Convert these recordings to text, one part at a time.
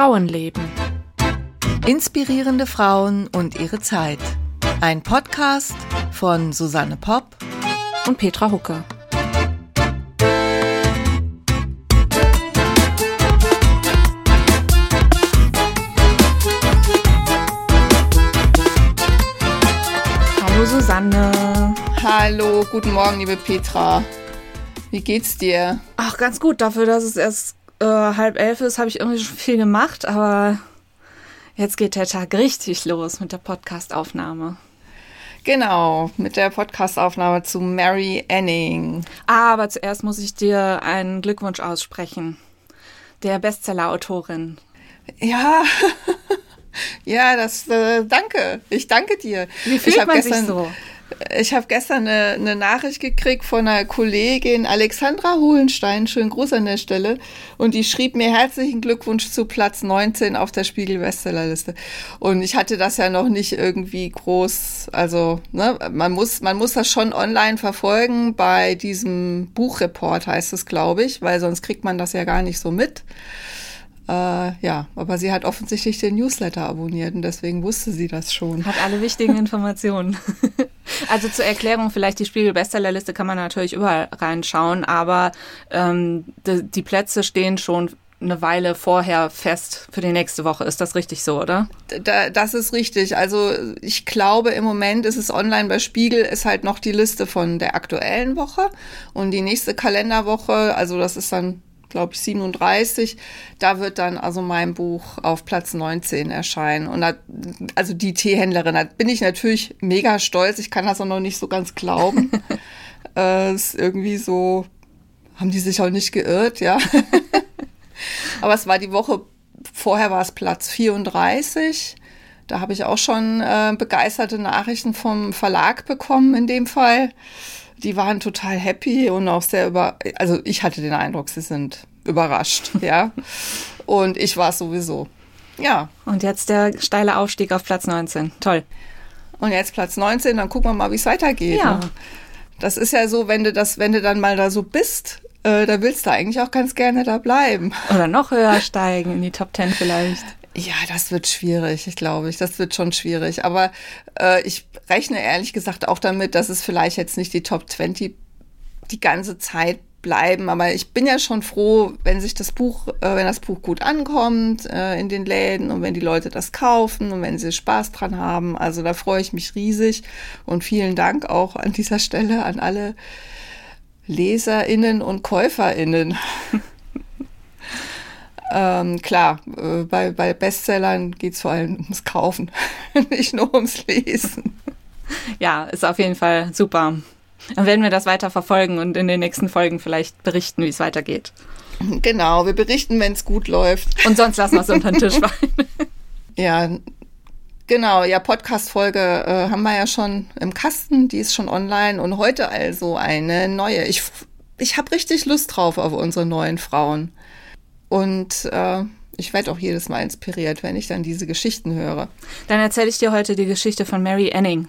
Frauenleben. Inspirierende Frauen und ihre Zeit. Ein Podcast von Susanne Popp und Petra Hucke. Hallo Susanne. Hallo, guten Morgen, liebe Petra. Wie geht's dir? Ach, ganz gut. Dafür, dass es erst äh, halb elf ist, habe ich irgendwie schon viel gemacht, aber jetzt geht der Tag richtig los mit der Podcastaufnahme. Genau, mit der Podcastaufnahme zu Mary Anning. Aber zuerst muss ich dir einen Glückwunsch aussprechen. Der Bestseller-Autorin. Ja, ja, das äh, danke. Ich danke dir. Wie fühlt man gestern, sich so? Ich habe gestern eine, eine, Nachricht gekriegt von einer Kollegin, Alexandra Hohenstein, schönen Gruß an der Stelle, und die schrieb mir herzlichen Glückwunsch zu Platz 19 auf der Spiegel-Bestsellerliste. Und ich hatte das ja noch nicht irgendwie groß, also ne, man muss, man muss das schon online verfolgen bei diesem Buchreport heißt es, glaube ich, weil sonst kriegt man das ja gar nicht so mit. Äh, ja, aber sie hat offensichtlich den Newsletter abonniert und deswegen wusste sie das schon. Hat alle wichtigen Informationen. also zur Erklärung, vielleicht die Spiegel-Bestsellerliste kann man natürlich überall reinschauen, aber ähm, die, die Plätze stehen schon eine Weile vorher fest für die nächste Woche. Ist das richtig so, oder? Da, das ist richtig. Also ich glaube, im Moment ist es online bei Spiegel, ist halt noch die Liste von der aktuellen Woche. Und die nächste Kalenderwoche, also das ist dann glaube ich, 37. Da wird dann also mein Buch auf Platz 19 erscheinen. Und da, also die Teehändlerin, da bin ich natürlich mega stolz. Ich kann das auch noch nicht so ganz glauben. äh, ist irgendwie so, haben die sich auch nicht geirrt, ja. Aber es war die Woche vorher war es Platz 34. Da habe ich auch schon äh, begeisterte Nachrichten vom Verlag bekommen in dem Fall die waren total happy und auch sehr über, also ich hatte den Eindruck, sie sind überrascht, ja. Und ich war es sowieso. Ja. Und jetzt der steile Aufstieg auf Platz 19. Toll. Und jetzt Platz 19, dann gucken wir mal, wie es weitergeht. Ja. Ne? Das ist ja so, wenn du das, wenn du dann mal da so bist, äh, da willst du eigentlich auch ganz gerne da bleiben. Oder noch höher steigen in die Top 10 vielleicht. Ja, das wird schwierig, ich glaube ich. Das wird schon schwierig. Aber äh, ich rechne ehrlich gesagt auch damit, dass es vielleicht jetzt nicht die Top 20 die ganze Zeit bleiben. Aber ich bin ja schon froh, wenn sich das Buch, äh, wenn das Buch gut ankommt äh, in den Läden und wenn die Leute das kaufen und wenn sie Spaß dran haben. Also da freue ich mich riesig. Und vielen Dank auch an dieser Stelle an alle LeserInnen und KäuferInnen. Ähm, klar, äh, bei, bei Bestsellern geht es vor allem ums Kaufen, nicht nur ums Lesen. Ja, ist auf jeden Fall super. Dann werden wir das weiter verfolgen und in den nächsten Folgen vielleicht berichten, wie es weitergeht. Genau, wir berichten, wenn es gut läuft. Und sonst lassen wir es unter den Tisch fallen. ja, genau. Ja, Podcast-Folge äh, haben wir ja schon im Kasten, die ist schon online und heute also eine neue. Ich, ich habe richtig Lust drauf auf unsere neuen Frauen. Und äh, ich werde auch jedes Mal inspiriert, wenn ich dann diese Geschichten höre. Dann erzähle ich dir heute die Geschichte von Mary Anning.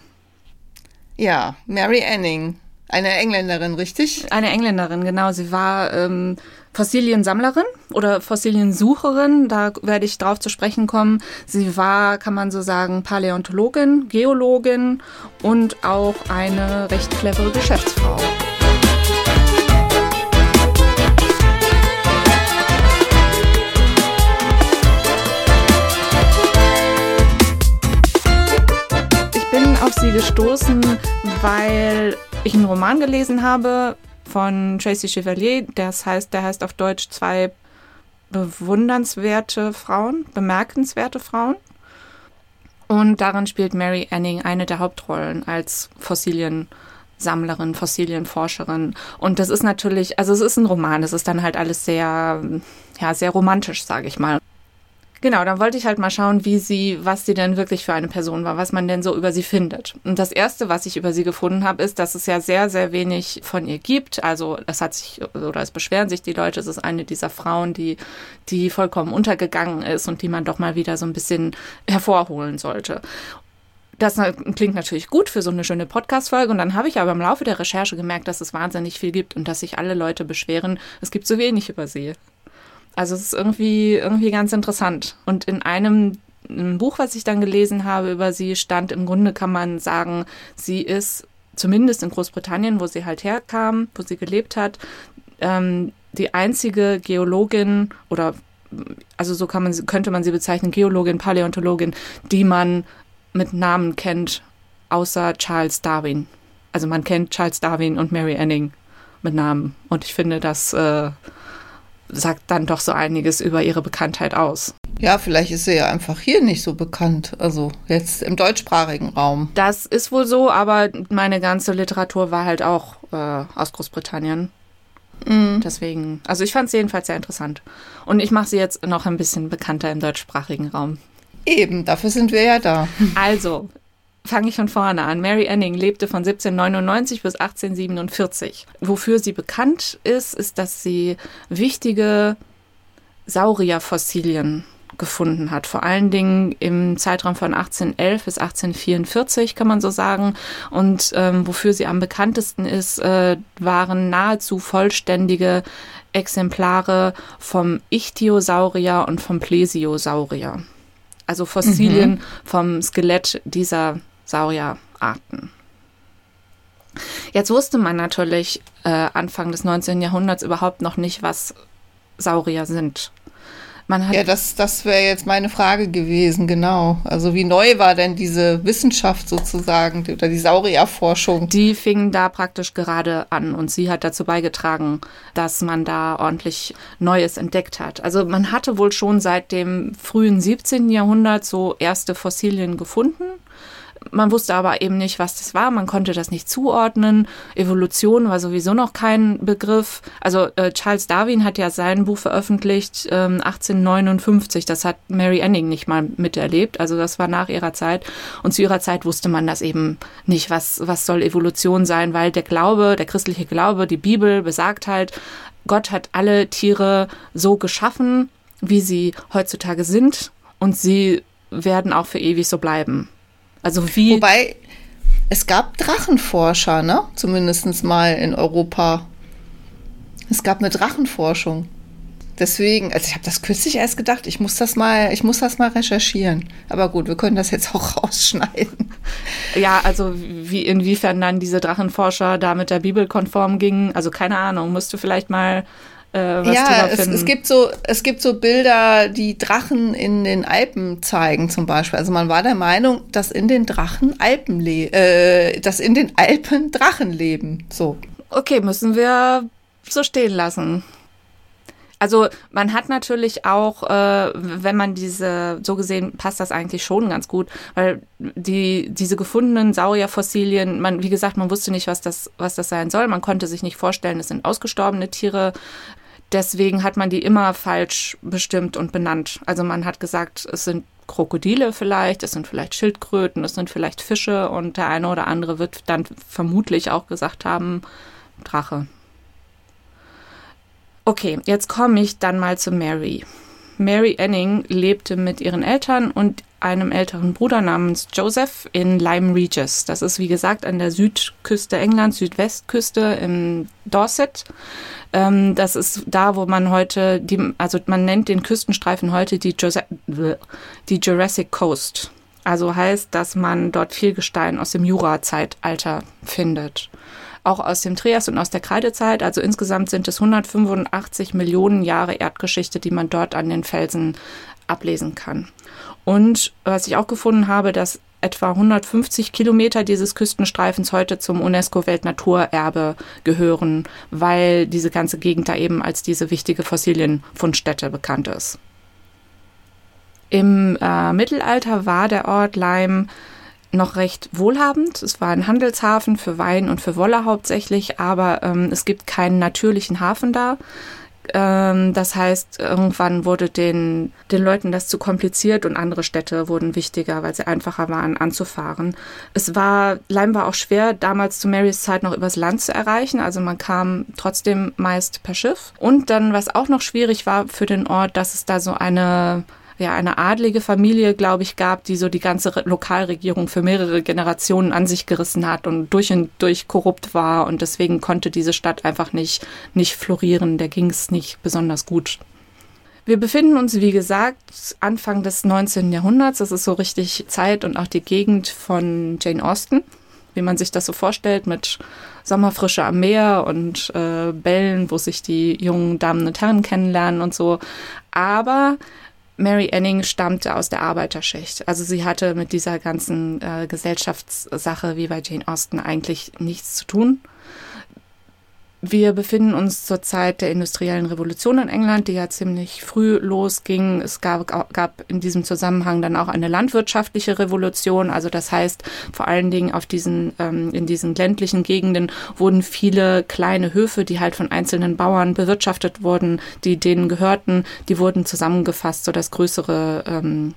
Ja, Mary Anning. Eine Engländerin, richtig? Eine Engländerin, genau. Sie war ähm, Fossiliensammlerin oder Fossiliensucherin. Da werde ich drauf zu sprechen kommen. Sie war, kann man so sagen, Paläontologin, Geologin und auch eine recht clevere Geschäftsfrau. Auf sie gestoßen, weil ich einen Roman gelesen habe von Tracy Chevalier. Das heißt, der heißt auf Deutsch zwei bewundernswerte Frauen, bemerkenswerte Frauen. Und darin spielt Mary Anning eine der Hauptrollen als Fossiliensammlerin, Fossilienforscherin. Und das ist natürlich, also es ist ein Roman, es ist dann halt alles sehr, ja, sehr romantisch, sage ich mal. Genau, dann wollte ich halt mal schauen, wie sie, was sie denn wirklich für eine Person war, was man denn so über sie findet. Und das erste, was ich über sie gefunden habe, ist, dass es ja sehr, sehr wenig von ihr gibt. Also es hat sich, oder es beschweren sich die Leute, es ist eine dieser Frauen, die, die vollkommen untergegangen ist und die man doch mal wieder so ein bisschen hervorholen sollte. Das klingt natürlich gut für so eine schöne Podcast-Folge. Und dann habe ich aber im Laufe der Recherche gemerkt, dass es wahnsinnig viel gibt und dass sich alle Leute beschweren, es gibt so wenig über sie. Also es ist irgendwie, irgendwie ganz interessant. Und in einem ein Buch, was ich dann gelesen habe über sie, stand im Grunde kann man sagen, sie ist zumindest in Großbritannien, wo sie halt herkam, wo sie gelebt hat, ähm, die einzige Geologin oder also so kann man, könnte man sie bezeichnen, Geologin, Paläontologin, die man mit Namen kennt, außer Charles Darwin. Also man kennt Charles Darwin und Mary Anning mit Namen. Und ich finde, das äh, sagt dann doch so einiges über ihre Bekanntheit aus. Ja, vielleicht ist sie ja einfach hier nicht so bekannt. Also jetzt im deutschsprachigen Raum. Das ist wohl so, aber meine ganze Literatur war halt auch äh, aus Großbritannien. Mhm. Deswegen, also ich fand es jedenfalls sehr interessant. Und ich mache sie jetzt noch ein bisschen bekannter im deutschsprachigen Raum. Eben, dafür sind wir ja da. Also, fange ich von vorne an. Mary Anning lebte von 1799 bis 1847. Wofür sie bekannt ist, ist, dass sie wichtige Saurierfossilien gefunden hat. Vor allen Dingen im Zeitraum von 1811 bis 1844, kann man so sagen. Und ähm, wofür sie am bekanntesten ist, äh, waren nahezu vollständige Exemplare vom Ichthyosaurier und vom Plesiosaurier. Also Fossilien mhm. vom Skelett dieser Saurierarten. Jetzt wusste man natürlich äh, Anfang des 19. Jahrhunderts überhaupt noch nicht, was Saurier sind ja, das, das wäre jetzt meine Frage gewesen, genau. Also wie neu war denn diese Wissenschaft sozusagen oder die Saurierforschung? Die fing da praktisch gerade an und sie hat dazu beigetragen, dass man da ordentlich Neues entdeckt hat. Also man hatte wohl schon seit dem frühen 17. Jahrhundert so erste Fossilien gefunden man wusste aber eben nicht, was das war. Man konnte das nicht zuordnen. Evolution war sowieso noch kein Begriff. Also äh, Charles Darwin hat ja sein Buch veröffentlicht ähm, 1859. Das hat Mary Anning nicht mal miterlebt. Also das war nach ihrer Zeit. Und zu ihrer Zeit wusste man das eben nicht, was, was soll Evolution sein, weil der Glaube, der christliche Glaube, die Bibel besagt halt, Gott hat alle Tiere so geschaffen, wie sie heutzutage sind. Und sie werden auch für ewig so bleiben. Also wie. Wobei, es gab Drachenforscher, ne? Zumindest mal in Europa. Es gab eine Drachenforschung. Deswegen, also ich habe das kürzlich erst gedacht, ich muss das mal, ich muss das mal recherchieren. Aber gut, wir können das jetzt auch rausschneiden. Ja, also wie inwiefern dann diese Drachenforscher da mit der Bibel konform gingen, also keine Ahnung, musst du vielleicht mal äh, was ja, es, es, gibt so, es gibt so Bilder, die Drachen in den Alpen zeigen, zum Beispiel. Also man war der Meinung, dass in den Drachen Alpen le äh, dass in den Alpen Drachen leben. So. Okay, müssen wir so stehen lassen. Also man hat natürlich auch, äh, wenn man diese, so gesehen passt das eigentlich schon ganz gut, weil die, diese gefundenen Saurierfossilien, man, wie gesagt, man wusste nicht, was das, was das sein soll. Man konnte sich nicht vorstellen, es sind ausgestorbene Tiere. Deswegen hat man die immer falsch bestimmt und benannt. Also man hat gesagt, es sind Krokodile vielleicht, es sind vielleicht Schildkröten, es sind vielleicht Fische und der eine oder andere wird dann vermutlich auch gesagt haben, Drache. Okay, jetzt komme ich dann mal zu Mary. Mary Anning lebte mit ihren Eltern und einem älteren Bruder namens Joseph in Lyme Regis. Das ist, wie gesagt, an der Südküste Englands, Südwestküste im Dorset. Ähm, das ist da, wo man heute, die, also man nennt den Küstenstreifen heute die, Jose die Jurassic Coast. Also heißt, dass man dort viel Gestein aus dem Jura-Zeitalter findet. Auch aus dem Trias und aus der Kreidezeit. Also insgesamt sind es 185 Millionen Jahre Erdgeschichte, die man dort an den Felsen ablesen kann. Und was ich auch gefunden habe, dass etwa 150 Kilometer dieses Küstenstreifens heute zum UNESCO-Weltnaturerbe gehören, weil diese ganze Gegend da eben als diese wichtige Fossilienfundstätte bekannt ist. Im äh, Mittelalter war der Ort Leim noch recht wohlhabend. Es war ein Handelshafen für Wein und für Wolle hauptsächlich, aber ähm, es gibt keinen natürlichen Hafen da. Ähm, das heißt, irgendwann wurde den, den Leuten das zu kompliziert und andere Städte wurden wichtiger, weil sie einfacher waren anzufahren. Es war, Leim war auch schwer, damals zu Marys Zeit noch übers Land zu erreichen. Also man kam trotzdem meist per Schiff. Und dann, was auch noch schwierig war für den Ort, dass es da so eine ja eine adlige Familie, glaube ich, gab, die so die ganze Lokalregierung für mehrere Generationen an sich gerissen hat und durch und durch korrupt war und deswegen konnte diese Stadt einfach nicht, nicht florieren, der ging es nicht besonders gut. Wir befinden uns, wie gesagt, Anfang des 19. Jahrhunderts. Das ist so richtig Zeit und auch die Gegend von Jane Austen, wie man sich das so vorstellt, mit Sommerfrische am Meer und äh, Bällen, wo sich die jungen Damen und Herren kennenlernen und so. Aber Mary Anning stammte aus der Arbeiterschicht. Also sie hatte mit dieser ganzen äh, Gesellschaftssache wie bei Jane Austen eigentlich nichts zu tun. Wir befinden uns zur Zeit der industriellen Revolution in England, die ja ziemlich früh losging. Es gab, gab in diesem Zusammenhang dann auch eine landwirtschaftliche Revolution. Also das heißt, vor allen Dingen auf diesen, ähm, in diesen ländlichen Gegenden wurden viele kleine Höfe, die halt von einzelnen Bauern bewirtschaftet wurden, die denen gehörten, die wurden zusammengefasst, sodass größere ähm,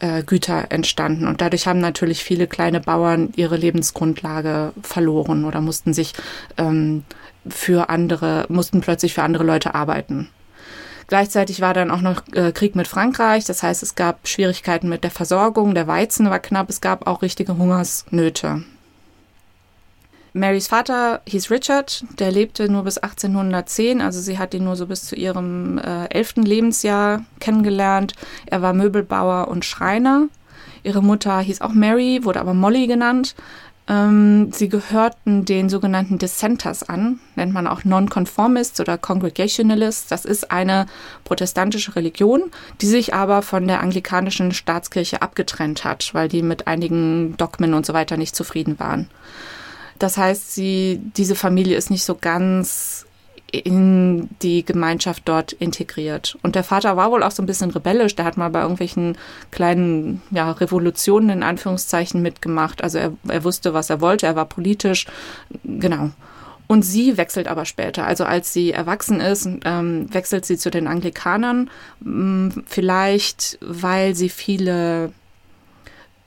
äh, Güter entstanden. Und dadurch haben natürlich viele kleine Bauern ihre Lebensgrundlage verloren oder mussten sich ähm, für andere, mussten plötzlich für andere Leute arbeiten. Gleichzeitig war dann auch noch äh, Krieg mit Frankreich, das heißt, es gab Schwierigkeiten mit der Versorgung, der Weizen war knapp, es gab auch richtige Hungersnöte. Marys Vater hieß Richard, der lebte nur bis 1810, also sie hat ihn nur so bis zu ihrem äh, elften Lebensjahr kennengelernt. Er war Möbelbauer und Schreiner. Ihre Mutter hieß auch Mary, wurde aber Molly genannt. Ähm, sie gehörten den sogenannten Dissenters an, nennt man auch Nonconformists oder Congregationalists. Das ist eine protestantische Religion, die sich aber von der anglikanischen Staatskirche abgetrennt hat, weil die mit einigen Dogmen und so weiter nicht zufrieden waren. Das heißt, sie, diese Familie ist nicht so ganz in die Gemeinschaft dort integriert. Und der Vater war wohl auch so ein bisschen rebellisch. Der hat mal bei irgendwelchen kleinen ja, Revolutionen in Anführungszeichen mitgemacht. Also er, er wusste, was er wollte. Er war politisch. Genau. Und sie wechselt aber später. Also als sie erwachsen ist, ähm, wechselt sie zu den Anglikanern. Hm, vielleicht, weil sie viele,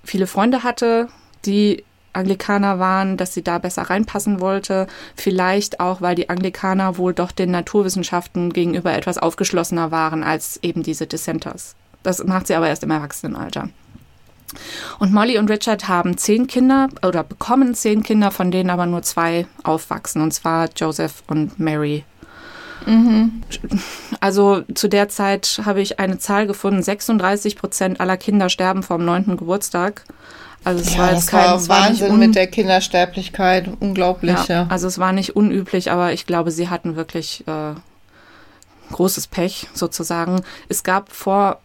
viele Freunde hatte, die Anglikaner waren, dass sie da besser reinpassen wollte. Vielleicht auch, weil die Anglikaner wohl doch den Naturwissenschaften gegenüber etwas aufgeschlossener waren als eben diese Dissenters. Das macht sie aber erst im Erwachsenenalter. Und Molly und Richard haben zehn Kinder oder bekommen zehn Kinder, von denen aber nur zwei aufwachsen, und zwar Joseph und Mary. Mhm. Also zu der Zeit habe ich eine Zahl gefunden, 36 Prozent aller Kinder sterben vom neunten Geburtstag. Also es ja, war jetzt kein war Wahnsinn mit der Kindersterblichkeit, unglaublich. Ja, ja, Also es war nicht unüblich, aber ich glaube, sie hatten wirklich äh, großes Pech sozusagen. Es gab vor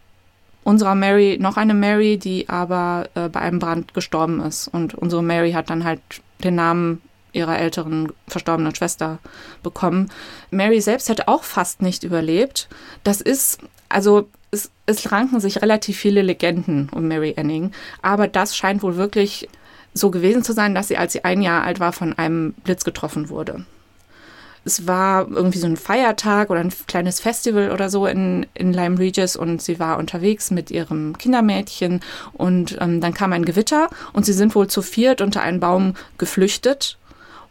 unserer Mary noch eine Mary, die aber äh, bei einem Brand gestorben ist. Und unsere Mary hat dann halt den Namen ihrer älteren verstorbenen Schwester bekommen. Mary selbst hätte auch fast nicht überlebt. Das ist, also es, es ranken sich relativ viele Legenden um Mary Anning, aber das scheint wohl wirklich so gewesen zu sein, dass sie, als sie ein Jahr alt war, von einem Blitz getroffen wurde. Es war irgendwie so ein Feiertag oder ein kleines Festival oder so in, in Lyme Regis und sie war unterwegs mit ihrem Kindermädchen und ähm, dann kam ein Gewitter und sie sind wohl zu viert unter einen Baum geflüchtet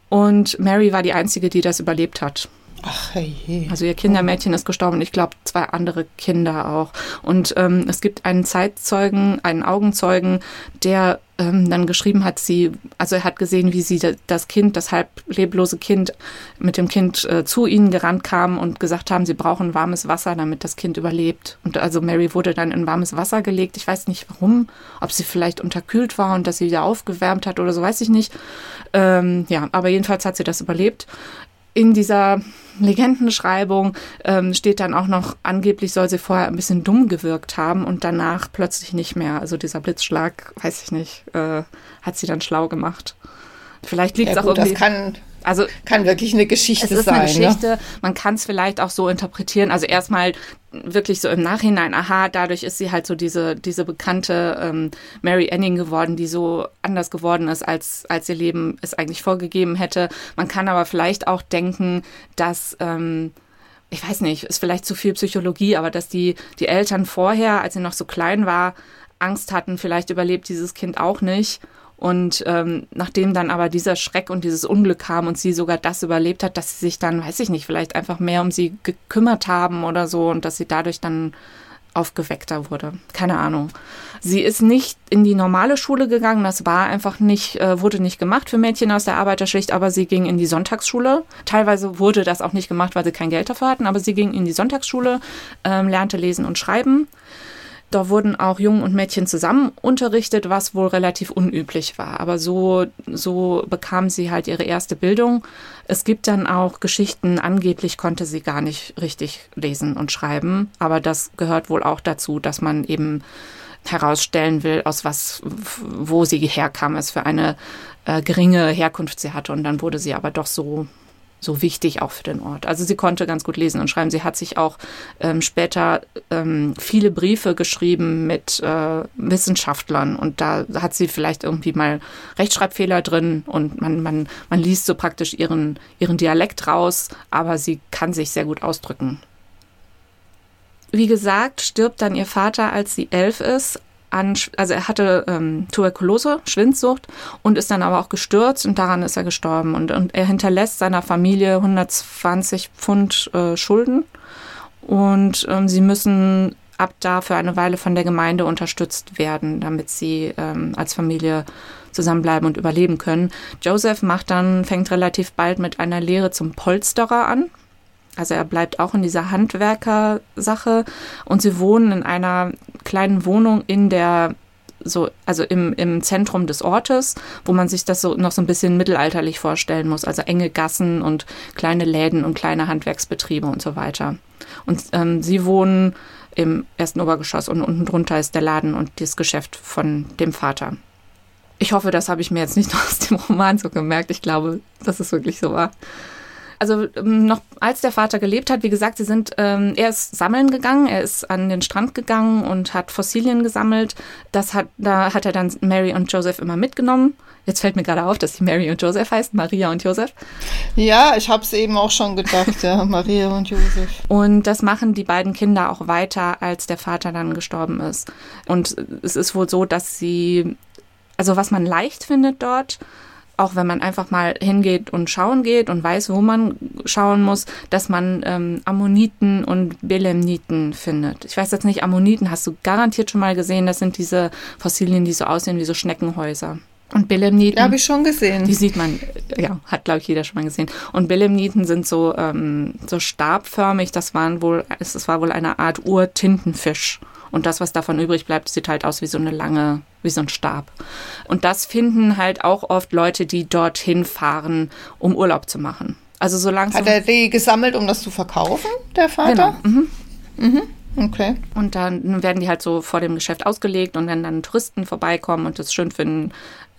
und Mary war die einzige, die das überlebt hat. Ach, hey. Also ihr Kindermädchen ist gestorben und ich glaube zwei andere Kinder auch. Und ähm, es gibt einen Zeitzeugen, einen Augenzeugen, der ähm, dann geschrieben hat, sie, also er hat gesehen, wie sie das Kind, das halb leblose Kind mit dem Kind äh, zu ihnen gerannt kam und gesagt haben, sie brauchen warmes Wasser, damit das Kind überlebt. Und also Mary wurde dann in warmes Wasser gelegt. Ich weiß nicht warum, ob sie vielleicht unterkühlt war und dass sie wieder aufgewärmt hat oder so, weiß ich nicht. Ähm, ja, aber jedenfalls hat sie das überlebt in dieser Legendenschreibung ähm, steht dann auch noch, angeblich soll sie vorher ein bisschen dumm gewirkt haben und danach plötzlich nicht mehr. Also dieser Blitzschlag, weiß ich nicht, äh, hat sie dann schlau gemacht. Vielleicht liegt es ja, auch irgendwie. Das kann, also kann wirklich eine Geschichte sein. Es ist eine ne? Geschichte. Ne? Man kann es vielleicht auch so interpretieren. Also erstmal wirklich so im Nachhinein, aha, dadurch ist sie halt so diese, diese bekannte ähm, Mary Anning geworden, die so anders geworden ist, als, als ihr Leben es eigentlich vorgegeben hätte. Man kann aber vielleicht auch denken, dass ähm, ich weiß nicht, ist vielleicht zu viel Psychologie, aber dass die, die Eltern vorher, als sie noch so klein war, Angst hatten, vielleicht überlebt dieses Kind auch nicht und ähm, nachdem dann aber dieser Schreck und dieses Unglück kam und sie sogar das überlebt hat, dass sie sich dann, weiß ich nicht, vielleicht einfach mehr um sie gekümmert haben oder so und dass sie dadurch dann aufgeweckter wurde. Keine Ahnung. Sie ist nicht in die normale Schule gegangen, das war einfach nicht, äh, wurde nicht gemacht für Mädchen aus der Arbeiterschicht, aber sie ging in die Sonntagsschule. Teilweise wurde das auch nicht gemacht, weil sie kein Geld dafür hatten, aber sie ging in die Sonntagsschule, ähm, lernte lesen und schreiben. Da wurden auch Jungen und Mädchen zusammen unterrichtet, was wohl relativ unüblich war. Aber so, so bekam sie halt ihre erste Bildung. Es gibt dann auch Geschichten, angeblich konnte sie gar nicht richtig lesen und schreiben. Aber das gehört wohl auch dazu, dass man eben herausstellen will, aus was, wo sie herkam, es für eine äh, geringe Herkunft sie hatte. Und dann wurde sie aber doch so so wichtig auch für den Ort. Also sie konnte ganz gut lesen und schreiben. Sie hat sich auch ähm, später ähm, viele Briefe geschrieben mit äh, Wissenschaftlern und da hat sie vielleicht irgendwie mal Rechtschreibfehler drin und man, man, man liest so praktisch ihren, ihren Dialekt raus, aber sie kann sich sehr gut ausdrücken. Wie gesagt, stirbt dann ihr Vater, als sie elf ist, an, also er hatte ähm, Tuberkulose, Schwindsucht und ist dann aber auch gestürzt und daran ist er gestorben. Und, und er hinterlässt seiner Familie 120 Pfund äh, Schulden und ähm, sie müssen ab da für eine Weile von der Gemeinde unterstützt werden, damit sie ähm, als Familie zusammenbleiben und überleben können. Joseph macht dann, fängt relativ bald mit einer Lehre zum Polsterer an. Also er bleibt auch in dieser Handwerkersache und sie wohnen in einer kleinen Wohnung in der so, also im, im Zentrum des Ortes, wo man sich das so noch so ein bisschen mittelalterlich vorstellen muss. Also enge Gassen und kleine Läden und kleine Handwerksbetriebe und so weiter. Und ähm, sie wohnen im ersten Obergeschoss und unten drunter ist der Laden und das Geschäft von dem Vater. Ich hoffe, das habe ich mir jetzt nicht aus dem Roman so gemerkt. Ich glaube, dass es wirklich so war also ähm, noch als der Vater gelebt hat, wie gesagt, sie sind, ähm, er ist sammeln gegangen, er ist an den Strand gegangen und hat Fossilien gesammelt. Das hat, da hat er dann Mary und Joseph immer mitgenommen. Jetzt fällt mir gerade auf, dass sie Mary und Joseph heißt, Maria und Joseph. Ja, ich habe es eben auch schon gedacht, ja, Maria und Joseph. Und das machen die beiden Kinder auch weiter, als der Vater dann gestorben ist. Und es ist wohl so, dass sie, also was man leicht findet dort, auch wenn man einfach mal hingeht und schauen geht und weiß, wo man schauen muss, dass man ähm, Ammoniten und Belemniten findet. Ich weiß jetzt nicht, Ammoniten hast du garantiert schon mal gesehen. Das sind diese Fossilien, die so aussehen wie so Schneckenhäuser. Und Belemniten. Habe ich schon gesehen. Die sieht man, ja, hat glaube ich jeder schon mal gesehen. Und Belemniten sind so ähm, so stabförmig. Das waren wohl, es war wohl eine Art Urtintenfisch. Und das, was davon übrig bleibt, sieht halt aus wie so eine lange, wie so ein Stab. Und das finden halt auch oft Leute, die dorthin fahren, um Urlaub zu machen. Also so langsam. Hat er die gesammelt, um das zu verkaufen, der Vater? Genau. Mhm. Mhm. Okay. Und dann werden die halt so vor dem Geschäft ausgelegt und wenn dann Touristen vorbeikommen und das schön finden,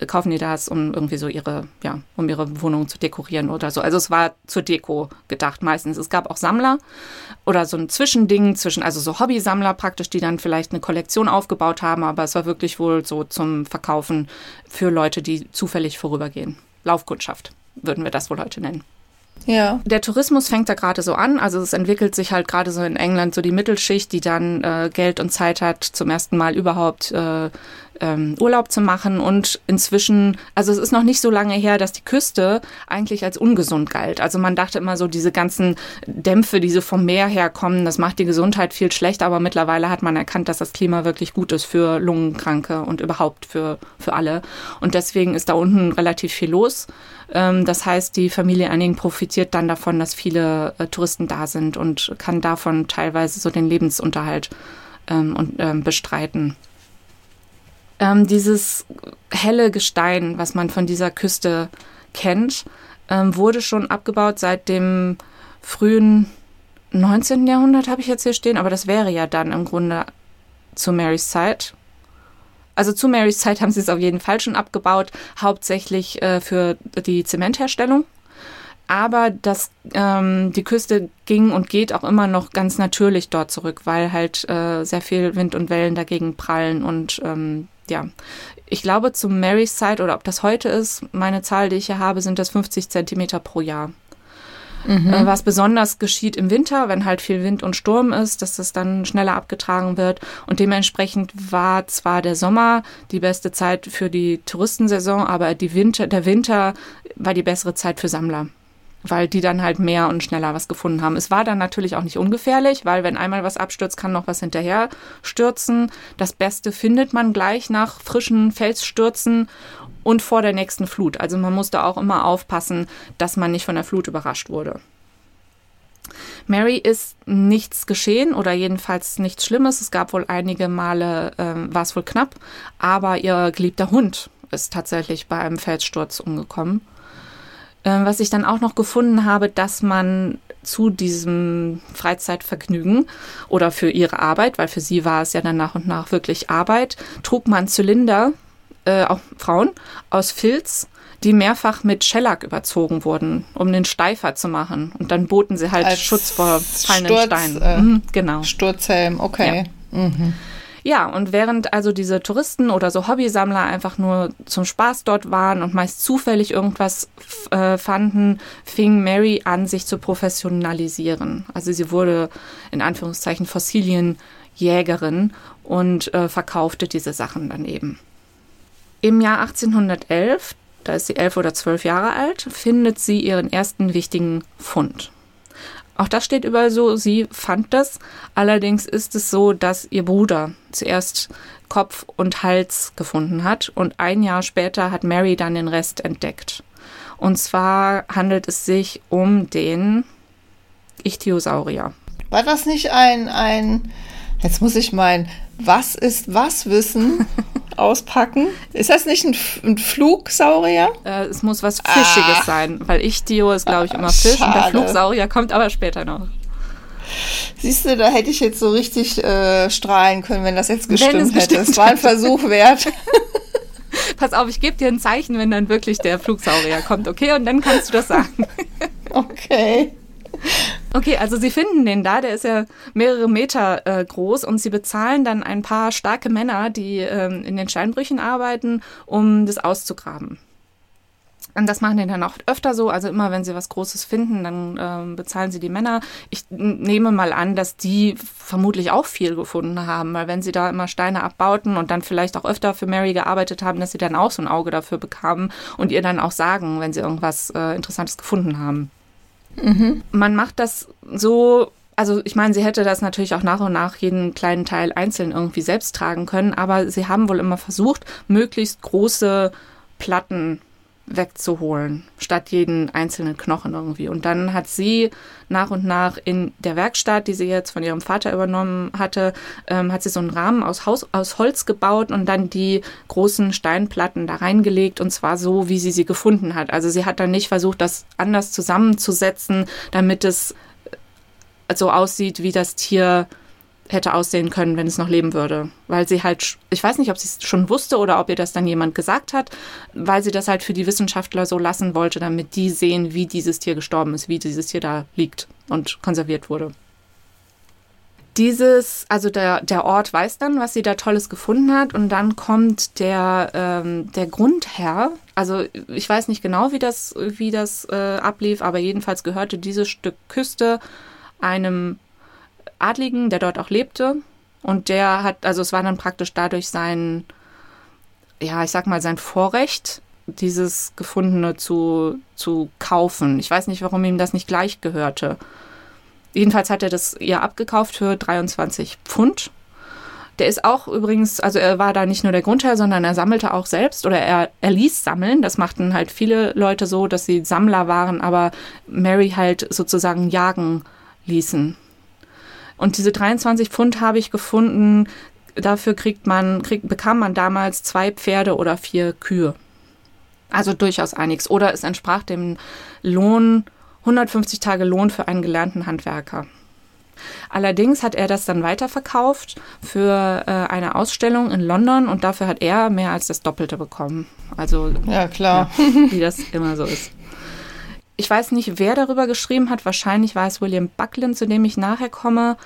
kaufen die das, um irgendwie so ihre, ja, um ihre Wohnung zu dekorieren oder so. Also es war zur Deko gedacht meistens. Es gab auch Sammler oder so ein Zwischending zwischen, also so Hobbysammler praktisch, die dann vielleicht eine Kollektion aufgebaut haben, aber es war wirklich wohl so zum Verkaufen für Leute, die zufällig vorübergehen. Laufkundschaft würden wir das wohl heute nennen. Ja. Der Tourismus fängt da gerade so an. Also es entwickelt sich halt gerade so in England so die Mittelschicht, die dann äh, Geld und Zeit hat, zum ersten Mal überhaupt äh, ähm, Urlaub zu machen. Und inzwischen, also es ist noch nicht so lange her, dass die Küste eigentlich als ungesund galt. Also man dachte immer so, diese ganzen Dämpfe, die so vom Meer herkommen, das macht die Gesundheit viel schlechter. Aber mittlerweile hat man erkannt, dass das Klima wirklich gut ist für Lungenkranke und überhaupt für, für alle. Und deswegen ist da unten relativ viel los. Ähm, das heißt, die Familie Anning profitiert dann davon, dass viele äh, Touristen da sind und kann davon teilweise so den Lebensunterhalt ähm, und, ähm, bestreiten. Ähm, dieses helle Gestein, was man von dieser Küste kennt, ähm, wurde schon abgebaut seit dem frühen 19. Jahrhundert, habe ich jetzt hier stehen, aber das wäre ja dann im Grunde zu Marys Zeit. Also zu Marys Zeit haben sie es auf jeden Fall schon abgebaut, hauptsächlich äh, für die Zementherstellung. Aber das, ähm, die Küste ging und geht auch immer noch ganz natürlich dort zurück, weil halt äh, sehr viel Wind und Wellen dagegen prallen und ähm, ja, ich glaube, zum Marys Side oder ob das heute ist, meine Zahl, die ich hier habe, sind das 50 Zentimeter pro Jahr. Mhm. Äh, was besonders geschieht im Winter, wenn halt viel Wind und Sturm ist, dass das dann schneller abgetragen wird. Und dementsprechend war zwar der Sommer die beste Zeit für die Touristensaison, aber die Winter, der Winter war die bessere Zeit für Sammler. Weil die dann halt mehr und schneller was gefunden haben. Es war dann natürlich auch nicht ungefährlich, weil wenn einmal was abstürzt, kann noch was hinterher stürzen. Das Beste findet man gleich nach frischen Felsstürzen und vor der nächsten Flut. Also man musste auch immer aufpassen, dass man nicht von der Flut überrascht wurde. Mary ist nichts geschehen oder jedenfalls nichts Schlimmes. Es gab wohl einige Male, äh, war es wohl knapp, aber ihr geliebter Hund ist tatsächlich bei einem Felssturz umgekommen. Äh, was ich dann auch noch gefunden habe, dass man zu diesem Freizeitvergnügen oder für ihre Arbeit, weil für sie war es ja dann nach und nach wirklich Arbeit, trug man Zylinder, äh, auch Frauen, aus Filz, die mehrfach mit Schellack überzogen wurden, um den steifer zu machen. Und dann boten sie halt Als Schutz vor fallenden Sturz, Steinen. äh, mhm, genau. Sturzhelm, okay. Mhm. Ja, und während also diese Touristen oder so Hobbysammler einfach nur zum Spaß dort waren und meist zufällig irgendwas äh, fanden, fing Mary an, sich zu professionalisieren. Also sie wurde in Anführungszeichen Fossilienjägerin und äh, verkaufte diese Sachen dann eben. Im Jahr 1811, da ist sie elf oder zwölf Jahre alt, findet sie ihren ersten wichtigen Fund. Auch das steht überall so, sie fand das. Allerdings ist es so, dass ihr Bruder zuerst Kopf und Hals gefunden hat und ein Jahr später hat Mary dann den Rest entdeckt. Und zwar handelt es sich um den Ichthyosaurier. War das nicht ein, ein, jetzt muss ich mein, was ist was Wissen auspacken? Ist das nicht ein, ein Flugsaurier? Äh, es muss was Fischiges Ah. sein, weil Ichthyo ist, glaube ich, immer Fisch und der Schade. Flugsaurier kommt aber später noch. Siehst du, da hätte ich jetzt so richtig äh, strahlen können, wenn das jetzt gestimmt es hätte. gestimmt Es war ein Versuch wert. Pass auf, ich gebe dir ein Zeichen, wenn dann wirklich der Flugsaurier kommt, okay? Und dann kannst du das sagen. Okay. Okay, also sie finden den da, der ist ja mehrere Meter äh, groß und sie bezahlen dann ein paar starke Männer, die ähm, in den Steinbrüchen arbeiten, um das auszugraben. Und das machen die dann auch öfter so. Also immer, wenn sie was Großes finden, dann ähm, bezahlen sie die Männer. Ich nehme mal an, dass die vermutlich auch viel gefunden haben, weil wenn sie da immer Steine abbauten und dann vielleicht auch öfter für Mary gearbeitet haben, dass sie dann auch so ein Auge dafür bekamen und ihr dann auch sagen, wenn sie irgendwas äh, Interessantes gefunden haben. Man macht das so, also ich meine, sie hätte das natürlich auch nach und nach jeden kleinen Teil einzeln irgendwie selbst tragen können, aber sie haben wohl immer versucht, möglichst große Platten wegzuholen, statt jeden einzelnen Knochen irgendwie. Und dann hat sie nach und nach in der Werkstatt, die sie jetzt von ihrem Vater übernommen hatte, ähm, hat sie so einen Rahmen aus, Haus, aus Holz gebaut und dann die großen Steinplatten da reingelegt und zwar so, wie sie sie gefunden hat. Also sie hat dann nicht versucht, das anders zusammenzusetzen, damit es so aussieht, wie das Tier hätte aussehen können, wenn es noch leben würde. Weil sie halt, ich weiß nicht, ob sie es schon wusste oder ob ihr das dann jemand gesagt hat, weil sie das halt für die Wissenschaftler so lassen wollte, damit die sehen, wie dieses Tier gestorben ist, wie dieses Tier da liegt und konserviert wurde. Dieses, also der, der Ort weiß dann, was sie da Tolles gefunden hat und dann kommt der, ähm, der Grundherr, also ich weiß nicht genau, wie das, wie das äh, ablief, aber jedenfalls gehörte dieses Stück Küste einem Adligen, der dort auch lebte. Und der hat, also es war dann praktisch dadurch sein, ja, ich sag mal, sein Vorrecht, dieses Gefundene zu, zu kaufen. Ich weiß nicht, warum ihm das nicht gleich gehörte. Jedenfalls hat er das ihr abgekauft für 23 Pfund. Der ist auch übrigens, also er war da nicht nur der Grundherr, sondern er sammelte auch selbst oder er, er ließ sammeln. Das machten halt viele Leute so, dass sie Sammler waren, aber Mary halt sozusagen jagen ließen. Und diese 23 Pfund habe ich gefunden. Dafür kriegt man, kriegt, bekam man damals zwei Pferde oder vier Kühe. Also durchaus einiges. Oder es entsprach dem Lohn, 150 Tage Lohn für einen gelernten Handwerker. Allerdings hat er das dann weiterverkauft für äh, eine Ausstellung in London und dafür hat er mehr als das Doppelte bekommen. Also Ja, klar. wie das immer so ist. Ich weiß nicht, wer darüber geschrieben hat. Wahrscheinlich war es William Buckland, zu dem ich nachher komme.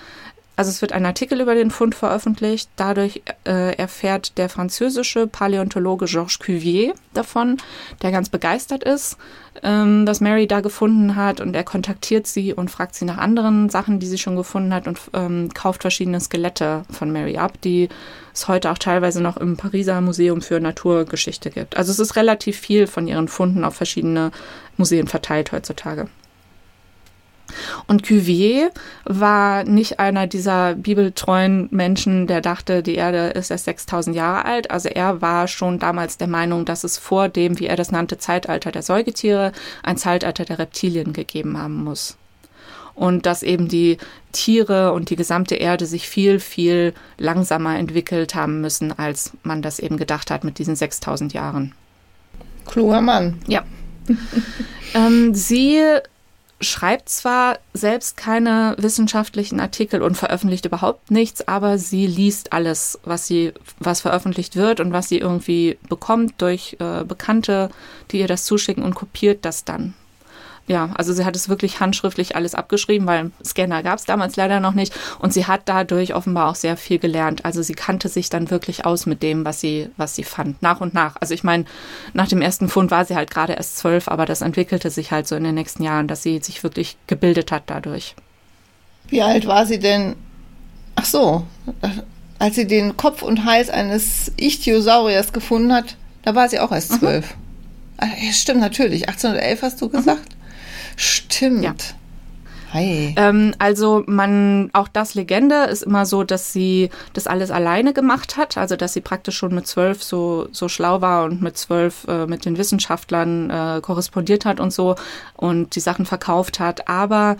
Also es wird ein Artikel über den Fund veröffentlicht. Dadurch äh, erfährt der französische Paläontologe Georges Cuvier davon, der ganz begeistert ist, ähm, was Mary da gefunden hat. Und er kontaktiert sie und fragt sie nach anderen Sachen, die sie schon gefunden hat und ähm, kauft verschiedene Skelette von Mary ab, die es heute auch teilweise noch im Pariser Museum für Naturgeschichte gibt. Also es ist relativ viel von ihren Funden auf verschiedene Museen verteilt heutzutage. Und Cuvier war nicht einer dieser bibeltreuen Menschen, der dachte, die Erde ist erst 6000 Jahre alt. Also er war schon damals der Meinung, dass es vor dem, wie er das nannte, Zeitalter der Säugetiere ein Zeitalter der Reptilien gegeben haben muss. Und dass eben die Tiere und die gesamte Erde sich viel, viel langsamer entwickelt haben müssen, als man das eben gedacht hat mit diesen 6000 Jahren. Kluger Mann. Ja. ähm, sie schreibt zwar selbst keine wissenschaftlichen Artikel und veröffentlicht überhaupt nichts, aber sie liest alles, was sie, was veröffentlicht wird und was sie irgendwie bekommt durch äh, Bekannte, die ihr das zuschicken und kopiert das dann ja, also sie hat es wirklich handschriftlich alles abgeschrieben, weil Scanner gab es damals leider noch nicht. Und sie hat dadurch offenbar auch sehr viel gelernt. Also sie kannte sich dann wirklich aus mit dem, was sie, was sie fand, nach und nach. Also ich meine, nach dem ersten Fund war sie halt gerade erst zwölf, aber das entwickelte sich halt so in den nächsten Jahren, dass sie sich wirklich gebildet hat dadurch. Wie alt war sie denn? Ach so, als sie den Kopf und Hals eines Ichthyosauriers gefunden hat, da war sie auch erst mhm. zwölf. Mhm. Ja, stimmt, natürlich. 1811 hast du gesagt. Mhm. Stimmt. Ja. Hi. Ähm, also man, auch das Legende ist immer so, dass sie das alles alleine gemacht hat, also dass sie praktisch schon mit zwölf so, so schlau war und mit zwölf äh, mit den Wissenschaftlern äh, korrespondiert hat und so und die Sachen verkauft hat. Aber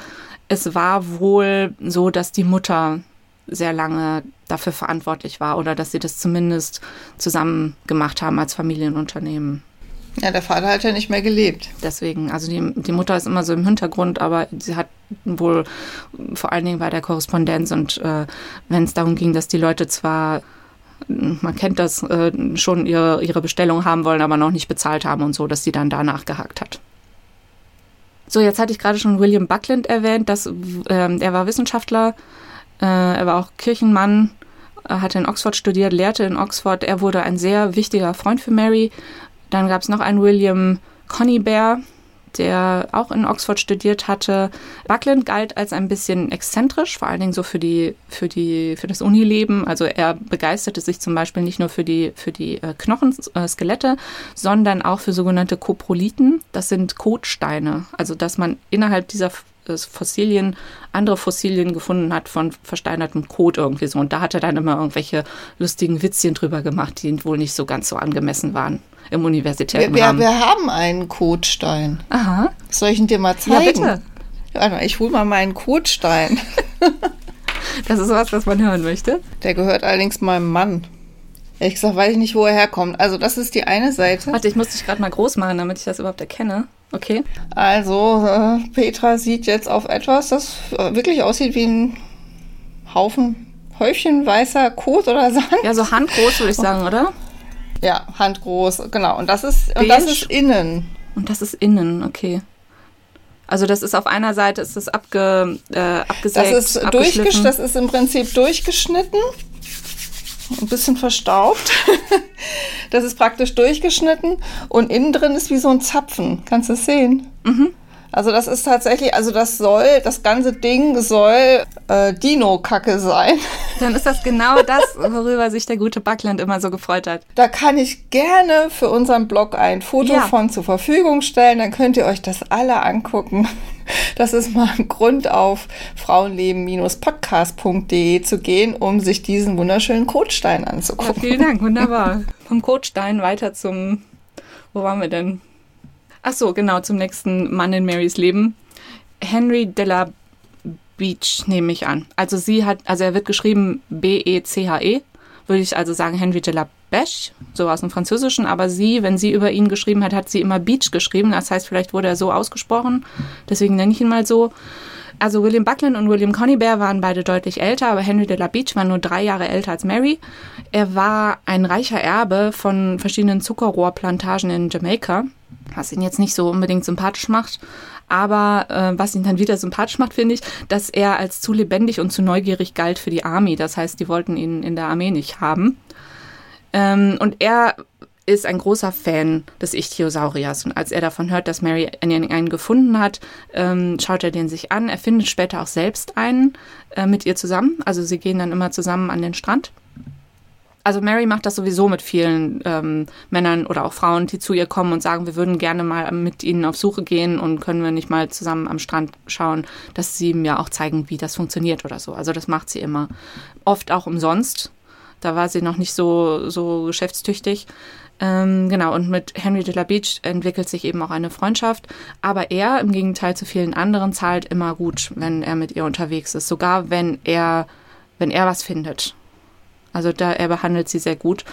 es war wohl so, dass die Mutter sehr lange dafür verantwortlich war oder dass sie das zumindest zusammen gemacht haben als Familienunternehmen. Ja, der Vater hat ja nicht mehr gelebt. Deswegen, also die, die Mutter ist immer so im Hintergrund, aber sie hat wohl vor allen Dingen bei der Korrespondenz und äh, wenn es darum ging, dass die Leute zwar man kennt das, äh, schon ihre, ihre Bestellung haben wollen, aber noch nicht bezahlt haben und so, dass sie dann danach gehakt hat. So, jetzt hatte ich gerade schon William Buckland erwähnt, dass, äh, er war Wissenschaftler, äh, er war auch Kirchenmann, hatte in Oxford studiert, lehrte in Oxford. Er wurde ein sehr wichtiger Freund für Mary dann gab es noch einen William Conybeare, der auch in Oxford studiert hatte. Buckland galt als ein bisschen exzentrisch, vor allen Dingen so für die, für die, für das Unileben. Also er begeisterte sich zum Beispiel nicht nur für die, für die äh, Knochenskelette, äh, sondern auch für sogenannte Koprolithen. Das sind Kotsteine. Also dass man innerhalb dieser Fossilien, andere Fossilien gefunden hat von versteinertem Kot irgendwie so. Und da hat er dann immer irgendwelche lustigen Witzchen drüber gemacht, die wohl nicht so ganz so angemessen waren im universitären wir, Rahmen. Wir, haben einen Kotstein. Aha. Soll ich ihn dir mal zeigen? Ja, bitte. Warte ich hole mal meinen Kotstein. das ist was, was man hören möchte. Der gehört allerdings meinem Mann. Ehrlich gesagt weiß ich nicht, wo er herkommt. Also das ist die eine Seite. Warte, ich muss dich gerade mal groß machen, damit ich das überhaupt erkenne. Okay. Also äh, Petra sieht jetzt auf etwas, das äh, wirklich aussieht wie ein Haufen, Häufchen weißer Kot oder Sand. Ja, so handgroß würde ich sagen, oder? Ja, handgroß, genau. Und das ist, und das ist innen. Und das ist innen, okay. Also das ist auf einer Seite ist das abge, äh, abgesägt, das ist, durchgesch das ist im Prinzip durchgeschnitten, ein bisschen verstaubt. das ist praktisch durchgeschnitten und innen drin ist wie so ein Zapfen. Kannst du es sehen? Mhm. Also das ist tatsächlich, also das soll, das ganze Ding soll äh, Dino-Kacke sein. Dann ist das genau das, worüber sich der gute Buckland immer so gefreut hat. Da kann ich gerne für unseren Blog ein Foto ja. von zur Verfügung stellen. Dann könnt ihr euch das alle angucken. Das ist mal ein Grund auf frauenleben-podcast.de zu gehen, um sich diesen wunderschönen Kotstein anzugucken. Ja, vielen Dank, wunderbar. Vom Kotstein weiter zum, wo waren wir denn? Ach so, genau, zum nächsten Mann in Marys Leben. Henry de la Beach nehme ich an. Also sie hat, also er wird geschrieben B-E-C-H-E, -E, würde ich also sagen Henry de la Beche, so aus dem Französischen, aber sie, wenn sie über ihn geschrieben hat, hat sie immer Beach geschrieben. Das heißt, vielleicht wurde er so ausgesprochen. Deswegen nenne ich ihn mal so. Also William Buckland und William Conybeare waren beide deutlich älter, aber Henry de la Beach war nur drei Jahre älter als Mary. Er war ein reicher Erbe von verschiedenen Zuckerrohrplantagen in Jamaika was ihn jetzt nicht so unbedingt sympathisch macht. Aber äh, was ihn dann wieder sympathisch macht, finde ich, dass er als zu lebendig und zu neugierig galt für die Armee. Das heißt, die wollten ihn in der Armee nicht haben. Ähm, und er ist ein großer Fan des Ichthyosauriers. Und als er davon hört, dass Mary einen gefunden hat, ähm, schaut er den sich an. Er findet später auch selbst einen äh, mit ihr zusammen. Also sie gehen dann immer zusammen an den Strand. Also Mary macht das sowieso mit vielen ähm, Männern oder auch Frauen, die zu ihr kommen und sagen, wir würden gerne mal mit ihnen auf Suche gehen und können wir nicht mal zusammen am Strand schauen, dass sie mir auch zeigen, wie das funktioniert oder so. Also das macht sie immer. Oft auch umsonst. Da war sie noch nicht so, so geschäftstüchtig. Ähm, genau, und mit Henry de la Beach entwickelt sich eben auch eine Freundschaft. Aber er, im Gegenteil zu vielen anderen, zahlt immer gut, wenn er mit ihr unterwegs ist. Sogar wenn er, wenn er was findet. Also da, er behandelt sie sehr gut.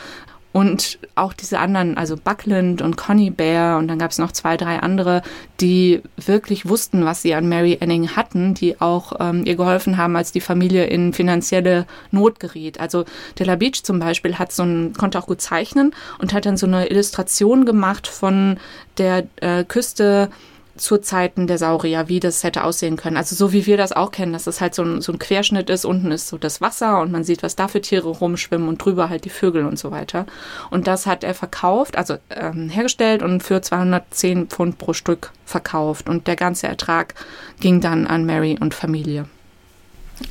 Und auch diese anderen, also Buckland und Connie Bear und dann gab es noch zwei, drei andere, die wirklich wussten, was sie an Mary Anning hatten, die auch ähm, ihr geholfen haben, als die Familie in finanzielle Not geriet. Also Della Beach zum Beispiel hat so ein, konnte auch gut zeichnen und hat dann so eine Illustration gemacht von der äh, Küste zu Zeiten der Saurier, wie das hätte aussehen können. Also so wie wir das auch kennen, dass es halt so ein, so ein Querschnitt ist. Unten ist so das Wasser und man sieht, was da für Tiere rumschwimmen und drüber halt die Vögel und so weiter. Und das hat er verkauft, also ähm, hergestellt und für 210 Pfund pro Stück verkauft. Und der ganze Ertrag ging dann an Mary und Familie.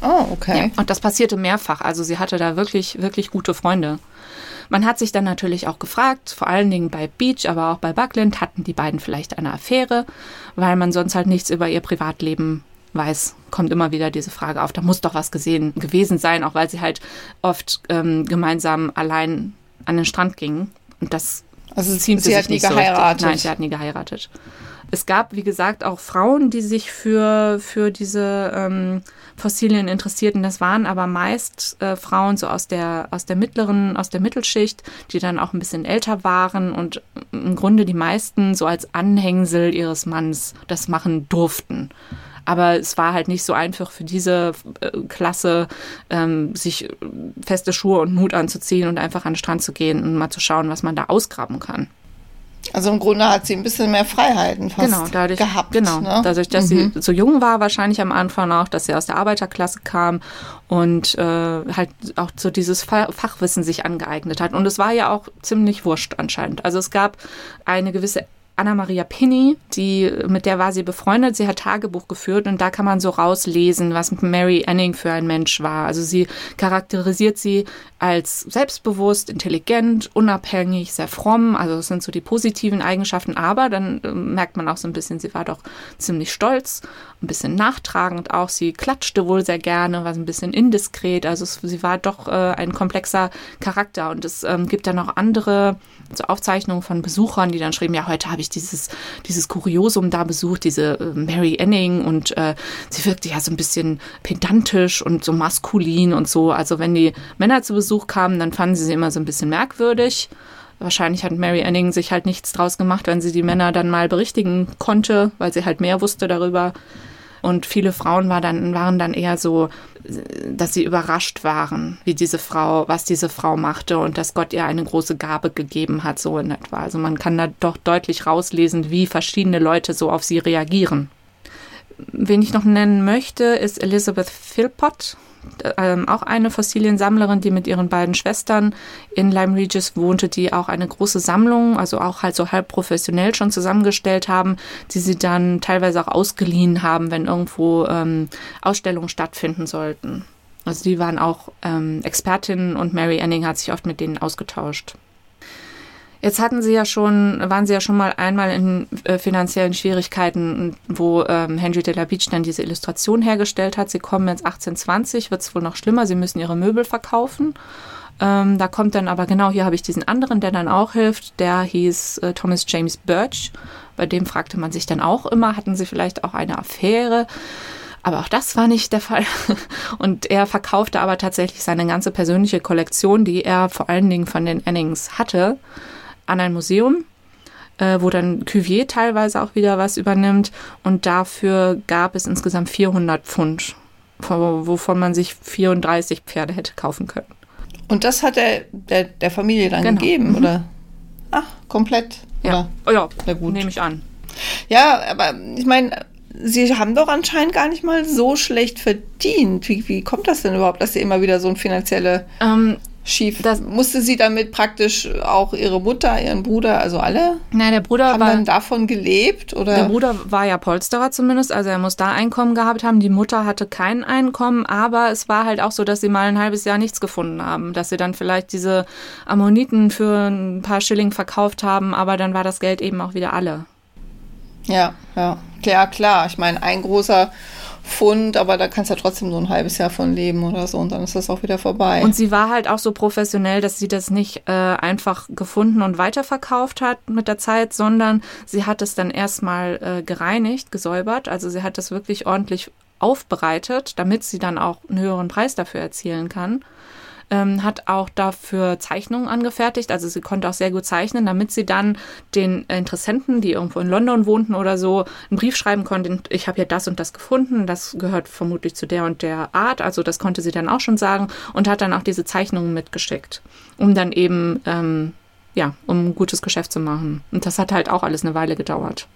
Oh, okay. Ja, und das passierte mehrfach. Also sie hatte da wirklich, wirklich gute Freunde. Man hat sich dann natürlich auch gefragt, vor allen Dingen bei Beach, aber auch bei Buckland, hatten die beiden vielleicht eine Affäre, weil man sonst halt nichts über ihr Privatleben weiß, kommt immer wieder diese Frage auf. Da muss doch was gesehen gewesen sein, auch weil sie halt oft ähm, gemeinsam allein an den Strand gingen. Und das also sie hat nie geheiratet. So Nein, sie hat nie geheiratet. Es gab, wie gesagt, auch Frauen, die sich für, für diese ähm, Fossilien interessierten. Das waren aber meist äh, Frauen so aus der, aus der mittleren, aus der Mittelschicht, die dann auch ein bisschen älter waren und im Grunde die meisten so als Anhängsel ihres Manns das machen durften. Aber es war halt nicht so einfach für diese äh, Klasse, ähm, sich feste Schuhe und Mut anzuziehen und einfach an den Strand zu gehen und mal zu schauen, was man da ausgraben kann. Also im Grunde hat sie ein bisschen mehr Freiheiten fast genau, dadurch, gehabt. Genau, ne? dadurch, dass mhm. sie so jung war, wahrscheinlich am Anfang auch, dass sie aus der Arbeiterklasse kam und äh, halt auch so dieses Fachwissen sich angeeignet hat. Und es war ja auch ziemlich wurscht anscheinend. Also es gab eine gewisse Anna-Maria Pinney, die, mit der war sie befreundet. Sie hat Tagebuch geführt und da kann man so rauslesen, was Mary Anning für ein Mensch war. Also sie charakterisiert sie als selbstbewusst, intelligent, unabhängig, sehr fromm. Also das sind so die positiven Eigenschaften. Aber dann äh, merkt man auch so ein bisschen, sie war doch ziemlich stolz, ein bisschen nachtragend auch. Sie klatschte wohl sehr gerne, war so ein bisschen indiskret. Also sie war doch äh, ein komplexer Charakter. Und es ähm, gibt dann noch andere so Aufzeichnungen von Besuchern, die dann schrieben, ja, heute habe ich dieses, dieses Kuriosum da besucht, diese äh, Mary Anning und äh, sie wirkte ja so ein bisschen pedantisch und so maskulin und so. Also wenn die Männer zu Besuch kamen, dann fanden sie sie immer so ein bisschen merkwürdig. Wahrscheinlich hat Mary Anning sich halt nichts draus gemacht, wenn sie die Männer dann mal berichtigen konnte, weil sie halt mehr wusste darüber. Und viele Frauen war dann, waren dann eher so, dass sie überrascht waren, wie diese Frau, was diese Frau machte und dass Gott ihr eine große Gabe gegeben hat, so in etwa. Also man kann da doch deutlich rauslesen, wie verschiedene Leute so auf sie reagieren. Wen ich noch nennen möchte, ist Elizabeth Philpott ähm, auch eine Fossiliensammlerin, die mit ihren beiden Schwestern in Lyme Regis wohnte, die auch eine große Sammlung, also auch halt so halb professionell schon zusammengestellt haben, die sie dann teilweise auch ausgeliehen haben, wenn irgendwo ähm, Ausstellungen stattfinden sollten. Also die waren auch ähm, Expertinnen und Mary Anning hat sich oft mit denen ausgetauscht. Jetzt hatten Sie ja schon, waren Sie ja schon mal einmal in äh, finanziellen Schwierigkeiten, wo ähm, Henry de la Beach dann diese Illustration hergestellt hat. Sie kommen jetzt 1820, wird es wohl noch schlimmer. Sie müssen Ihre Möbel verkaufen. Ähm, da kommt dann aber genau, hier habe ich diesen anderen, der dann auch hilft. Der hieß äh, Thomas James Birch. Bei dem fragte man sich dann auch immer, hatten Sie vielleicht auch eine Affäre? Aber auch das war nicht der Fall. Und er verkaufte aber tatsächlich seine ganze persönliche Kollektion, die er vor allen Dingen von den Annings hatte, an ein Museum, äh, wo dann Cuvier teilweise auch wieder was übernimmt. Und dafür gab es insgesamt 400 Pfund, wovon man sich 34 Pferde hätte kaufen können. Und das hat er der, der Familie dann genau. gegeben, mhm. oder? Ach, komplett. Ja, oh, ja, ja gut. nehme ich an. Ja, aber ich meine, Sie haben doch anscheinend gar nicht mal so schlecht verdient. Wie, wie kommt das denn überhaupt, dass Sie immer wieder so ein finanzielle ähm, schief. Das musste sie damit praktisch auch ihre Mutter, ihren Bruder, also alle? Nein, der Bruder haben war dann davon gelebt oder? Der Bruder war ja Polsterer zumindest, also er muss da Einkommen gehabt haben. Die Mutter hatte kein Einkommen, aber es war halt auch so, dass sie mal ein halbes Jahr nichts gefunden haben, dass sie dann vielleicht diese Ammoniten für ein paar Schilling verkauft haben, aber dann war das Geld eben auch wieder alle. Ja, ja, klar, klar. Ich meine, ein großer Pfund, aber da kannst du ja trotzdem so ein halbes Jahr von leben oder so und dann ist das auch wieder vorbei. Und sie war halt auch so professionell, dass sie das nicht äh, einfach gefunden und weiterverkauft hat mit der Zeit, sondern sie hat es dann erstmal äh, gereinigt, gesäubert. Also sie hat das wirklich ordentlich aufbereitet, damit sie dann auch einen höheren Preis dafür erzielen kann ähm, hat auch dafür Zeichnungen angefertigt. Also sie konnte auch sehr gut zeichnen, damit sie dann den Interessenten, die irgendwo in London wohnten oder so, einen Brief schreiben konnte. Ich habe ja das und das gefunden. Das gehört vermutlich zu der und der Art. Also das konnte sie dann auch schon sagen und hat dann auch diese Zeichnungen mitgeschickt, um dann eben ähm, ja, um ein gutes Geschäft zu machen. Und das hat halt auch alles eine Weile gedauert.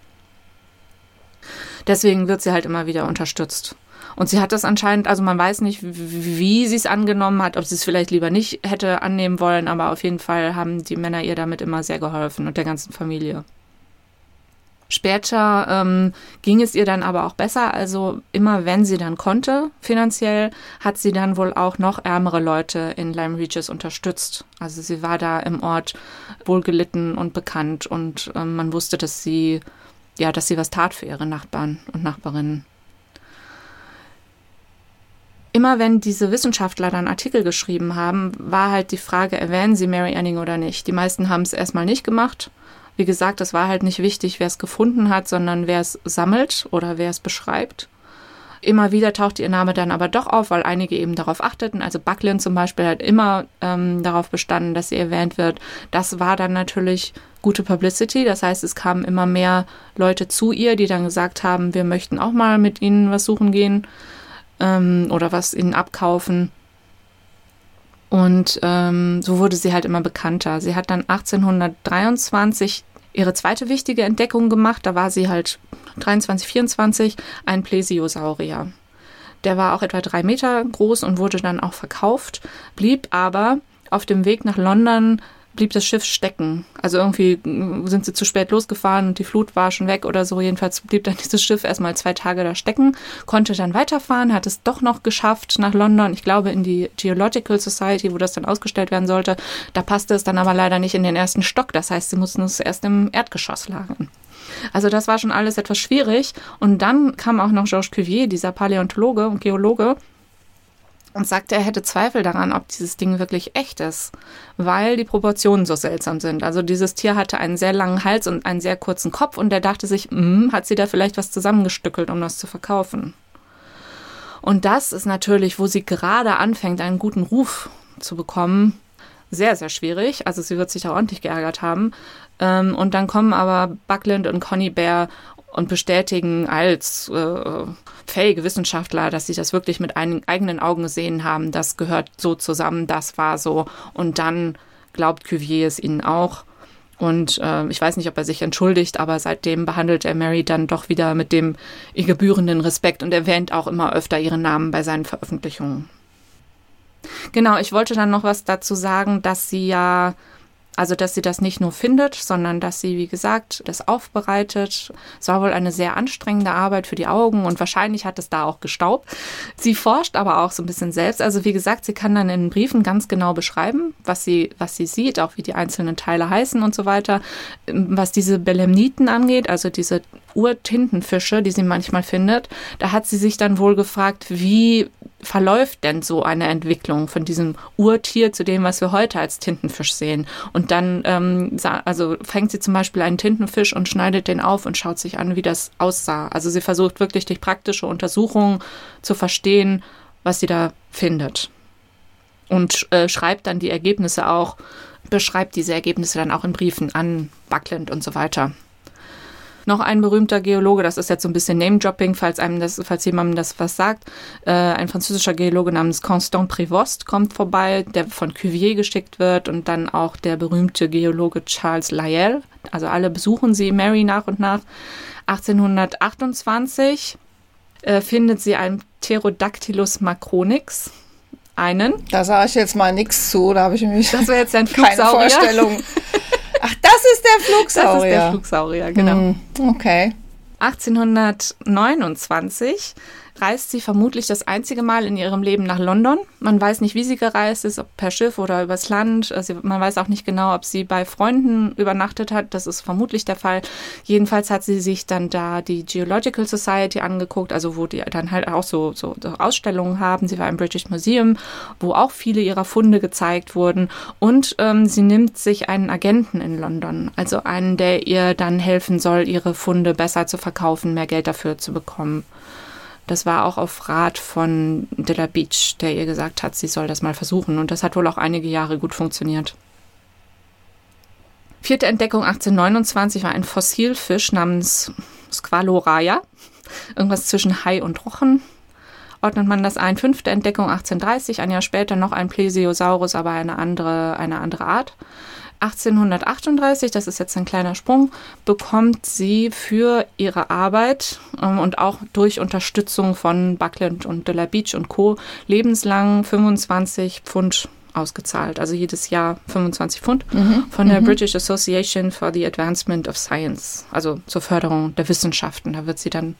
Deswegen wird sie halt immer wieder unterstützt. Und sie hat das anscheinend, also man weiß nicht, wie sie es angenommen hat, ob sie es vielleicht lieber nicht hätte annehmen wollen, aber auf jeden Fall haben die Männer ihr damit immer sehr geholfen und der ganzen Familie. Später ähm, ging es ihr dann aber auch besser. Also immer wenn sie dann konnte, finanziell, hat sie dann wohl auch noch ärmere Leute in Lyme Regis unterstützt. Also sie war da im Ort wohlgelitten und bekannt und ähm, man wusste, dass sie, ja, dass sie was tat für ihre Nachbarn und Nachbarinnen immer wenn diese Wissenschaftler dann Artikel geschrieben haben, war halt die Frage, erwähnen sie Mary Anning oder nicht. Die meisten haben es erstmal nicht gemacht. Wie gesagt, es war halt nicht wichtig, wer es gefunden hat, sondern wer es sammelt oder wer es beschreibt. Immer wieder taucht ihr Name dann aber doch auf, weil einige eben darauf achteten. Also Bucklin zum Beispiel hat immer ähm, darauf bestanden, dass sie erwähnt wird. Das war dann natürlich gute Publicity. Das heißt, es kamen immer mehr Leute zu ihr, die dann gesagt haben, wir möchten auch mal mit ihnen was suchen gehen ähm, oder was ihnen abkaufen. Und ähm, so wurde sie halt immer bekannter. Sie hat dann 1823 ihre zweite wichtige Entdeckung gemacht. Da war sie halt 23, 24, ein Plesiosaurier. Der war auch etwa drei Meter groß und wurde dann auch verkauft, blieb aber auf dem Weg nach London blieb das Schiff stecken. Also irgendwie sind sie zu spät losgefahren und die Flut war schon weg oder so. Jedenfalls blieb dann dieses Schiff erstmal zwei Tage da stecken, konnte dann weiterfahren, hat es doch noch geschafft nach London. Ich glaube in die Geological Society, wo das dann ausgestellt werden sollte. Da passte es dann aber leider nicht in den ersten Stock. Das heißt, sie mussten es erst im Erdgeschoss lagern. Also das war schon alles etwas schwierig. Und dann kam auch noch Georges Cuvier, dieser Paläontologe und Geologe, und sagte, er hätte Zweifel daran, ob dieses Ding wirklich echt ist, weil die Proportionen so seltsam sind. Also dieses Tier hatte einen sehr langen Hals und einen sehr kurzen Kopf und er dachte sich, hm, hat sie da vielleicht was zusammengestückelt, um das zu verkaufen. Und das ist natürlich, wo sie gerade anfängt, einen guten Ruf zu bekommen, sehr, sehr schwierig. Also sie wird sich da ordentlich geärgert haben. Ähm, und dann kommen aber Buckland und Connie Bear und bestätigen als äh, fähige Wissenschaftler, dass sie das wirklich mit eigenen Augen gesehen haben. Das gehört so zusammen, das war so. Und dann glaubt Cuvier es ihnen auch. Und äh, ich weiß nicht, ob er sich entschuldigt, aber seitdem behandelt er Mary dann doch wieder mit dem ihr gebührenden Respekt und erwähnt auch immer öfter ihren Namen bei seinen Veröffentlichungen. Genau, ich wollte dann noch was dazu sagen, dass sie ja also, dass sie das nicht nur findet, sondern dass sie, wie gesagt, das aufbereitet. Es war wohl eine sehr anstrengende Arbeit für die Augen und wahrscheinlich hat es da auch gestaubt. Sie forscht aber auch so ein bisschen selbst. Also, wie gesagt, sie kann dann in Briefen ganz genau beschreiben, was sie, was sie sieht, auch wie die einzelnen Teile heißen und so weiter. Was diese Belemniten angeht, also diese Urtintenfische, die sie manchmal findet, da hat sie sich dann wohl gefragt, wie verläuft denn so eine Entwicklung von diesem Urtier zu dem, was wir heute als Tintenfisch sehen? Und dann ähm, also fängt sie zum Beispiel einen Tintenfisch und schneidet den auf und schaut sich an, wie das aussah. Also sie versucht wirklich durch praktische Untersuchungen zu verstehen, was sie da findet. Und äh, schreibt dann die Ergebnisse auch, beschreibt diese Ergebnisse dann auch in Briefen an Buckland und so weiter noch ein berühmter Geologe, das ist jetzt so ein bisschen Name-Dropping, falls einem das, falls jemandem das was sagt. Äh, ein französischer Geologe namens Constant Prévost kommt vorbei, der von Cuvier geschickt wird und dann auch der berühmte Geologe Charles Lyell. Also alle besuchen sie Mary nach und nach. 1828 äh, findet sie ein Pterodactylus macronix einen. Da sage ich jetzt mal nichts zu, da habe ich nämlich Das wäre jetzt ein keine Flugsaurier. Vorstellung. Ach, das ist der Flugsaurier. Das ist der Flugsaurier, genau. Hm, Okay. 1829 reist sie vermutlich das einzige Mal in ihrem Leben nach London. Man weiß nicht, wie sie gereist ist, ob per Schiff oder übers Land. Also man weiß auch nicht genau, ob sie bei Freunden übernachtet hat. Das ist vermutlich der Fall. Jedenfalls hat sie sich dann da die Geological Society angeguckt, also wo die dann halt auch so, so, so Ausstellungen haben. Sie war im British Museum, wo auch viele ihrer Funde gezeigt wurden. Und ähm, sie nimmt sich einen Agenten in London, also einen, der ihr dann helfen soll, ihre Funde besser zu verkaufen, mehr Geld dafür zu bekommen. Das war auch auf Rat von De La Beach, der ihr gesagt hat, sie soll das mal versuchen. Und das hat wohl auch einige Jahre gut funktioniert. Vierte Entdeckung 1829 war ein Fossilfisch namens Squaloraya. Irgendwas zwischen Hai und Rochen. Ordnet man das ein. Fünfte Entdeckung 1830, ein Jahr später noch ein Plesiosaurus, aber eine andere, eine andere Art. 1838, das ist jetzt ein kleiner Sprung, bekommt sie für ihre Arbeit ähm, und auch durch Unterstützung von Buckland und De La Beach und Co. lebenslang 25 Pfund ausgezahlt. Also jedes Jahr 25 Pfund von der British Association for the Advancement of Science, also zur Förderung der Wissenschaften. Da wird sie dann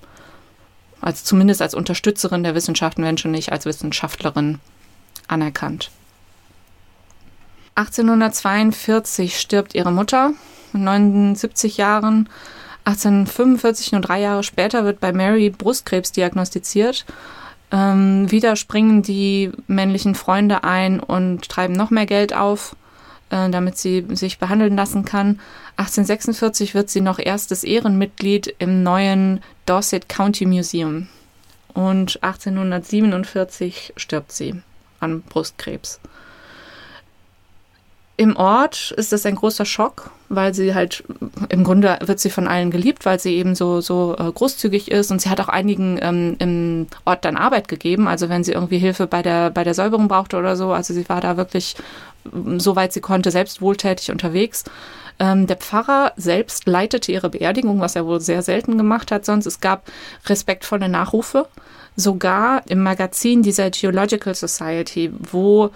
als zumindest als Unterstützerin der Wissenschaften, wenn schon nicht als Wissenschaftlerin anerkannt. 1842 stirbt ihre Mutter mit 79 Jahren. 1845, nur drei Jahre später, wird bei Mary Brustkrebs diagnostiziert. Ähm, wieder springen die männlichen Freunde ein und treiben noch mehr Geld auf, äh, damit sie sich behandeln lassen kann. 1846 wird sie noch erstes Ehrenmitglied im neuen Dorset County Museum. Und 1847 stirbt sie an Brustkrebs. Im Ort ist das ein großer Schock, weil sie halt, im Grunde wird sie von allen geliebt, weil sie eben so, so äh, großzügig ist und sie hat auch einigen ähm, im Ort dann Arbeit gegeben. Also wenn sie irgendwie Hilfe bei der, bei der Säuberung brauchte oder so. Also sie war da wirklich, ähm, soweit sie konnte, selbst wohltätig unterwegs. Ähm, der Pfarrer selbst leitete ihre Beerdigung, was er wohl sehr selten gemacht hat sonst. Es gab respektvolle Nachrufe. Sogar im Magazin dieser Geological Society, wo